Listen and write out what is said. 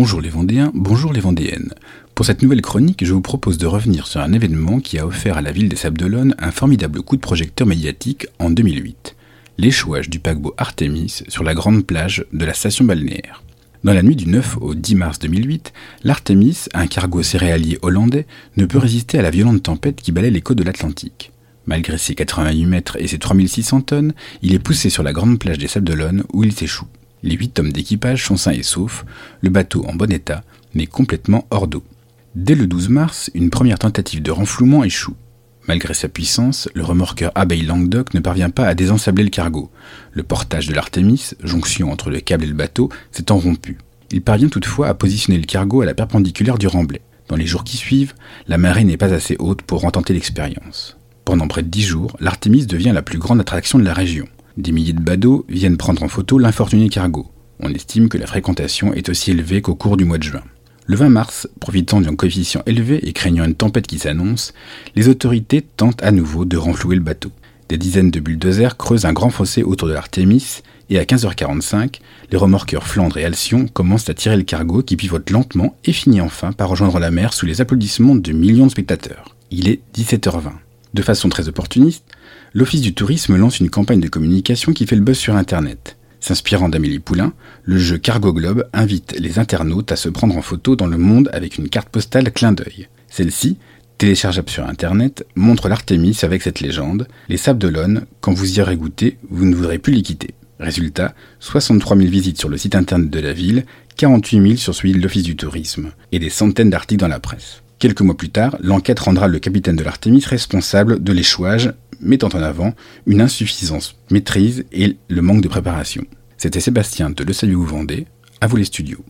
Bonjour les Vendéens, bonjour les Vendéennes. Pour cette nouvelle chronique, je vous propose de revenir sur un événement qui a offert à la ville des Sables d'Olonne un formidable coup de projecteur médiatique en 2008. L'échouage du paquebot Artemis sur la grande plage de la station balnéaire. Dans la nuit du 9 au 10 mars 2008, l'Artemis, un cargo céréalier hollandais, ne peut résister à la violente tempête qui balaie les côtes de l'Atlantique. Malgré ses 88 mètres et ses 3600 tonnes, il est poussé sur la grande plage des Sables d'Olonne où il s'échoue. Les huit hommes d'équipage sont sains et saufs, le bateau en bon état, mais complètement hors d'eau. Dès le 12 mars, une première tentative de renflouement échoue. Malgré sa puissance, le remorqueur Abeille Languedoc ne parvient pas à désensabler le cargo. Le portage de l'Artemis, jonction entre le câble et le bateau, s'est rompu. Il parvient toutefois à positionner le cargo à la perpendiculaire du remblai. Dans les jours qui suivent, la marée n'est pas assez haute pour retenter l'expérience. Pendant près de dix jours, l'Artemis devient la plus grande attraction de la région. Des milliers de badauds viennent prendre en photo l'infortuné cargo. On estime que la fréquentation est aussi élevée qu'au cours du mois de juin. Le 20 mars, profitant d'un coefficient élevé et craignant une tempête qui s'annonce, les autorités tentent à nouveau de renflouer le bateau. Des dizaines de bulldozers creusent un grand fossé autour de l'Artémis et à 15h45, les remorqueurs Flandre et Alcyon commencent à tirer le cargo qui pivote lentement et finit enfin par rejoindre la mer sous les applaudissements de millions de spectateurs. Il est 17h20. De façon très opportuniste, l'Office du tourisme lance une campagne de communication qui fait le buzz sur Internet. S'inspirant d'Amélie Poulain, le jeu Cargo Globe invite les internautes à se prendre en photo dans le monde avec une carte postale clin d'œil. Celle-ci, téléchargeable sur Internet, montre l'Artémis avec cette légende Les Sables d'Olonne, quand vous y aurez goûté, vous ne voudrez plus les quitter. Résultat, 63 000 visites sur le site internet de la ville, 48 000 sur celui de l'Office du tourisme, et des centaines d'articles dans la presse. Quelques mois plus tard, l'enquête rendra le capitaine de l'Artémis responsable de l'échouage, mettant en avant une insuffisance maîtrise et le manque de préparation. C'était Sébastien de Le Salut Vendée, à vous les studios.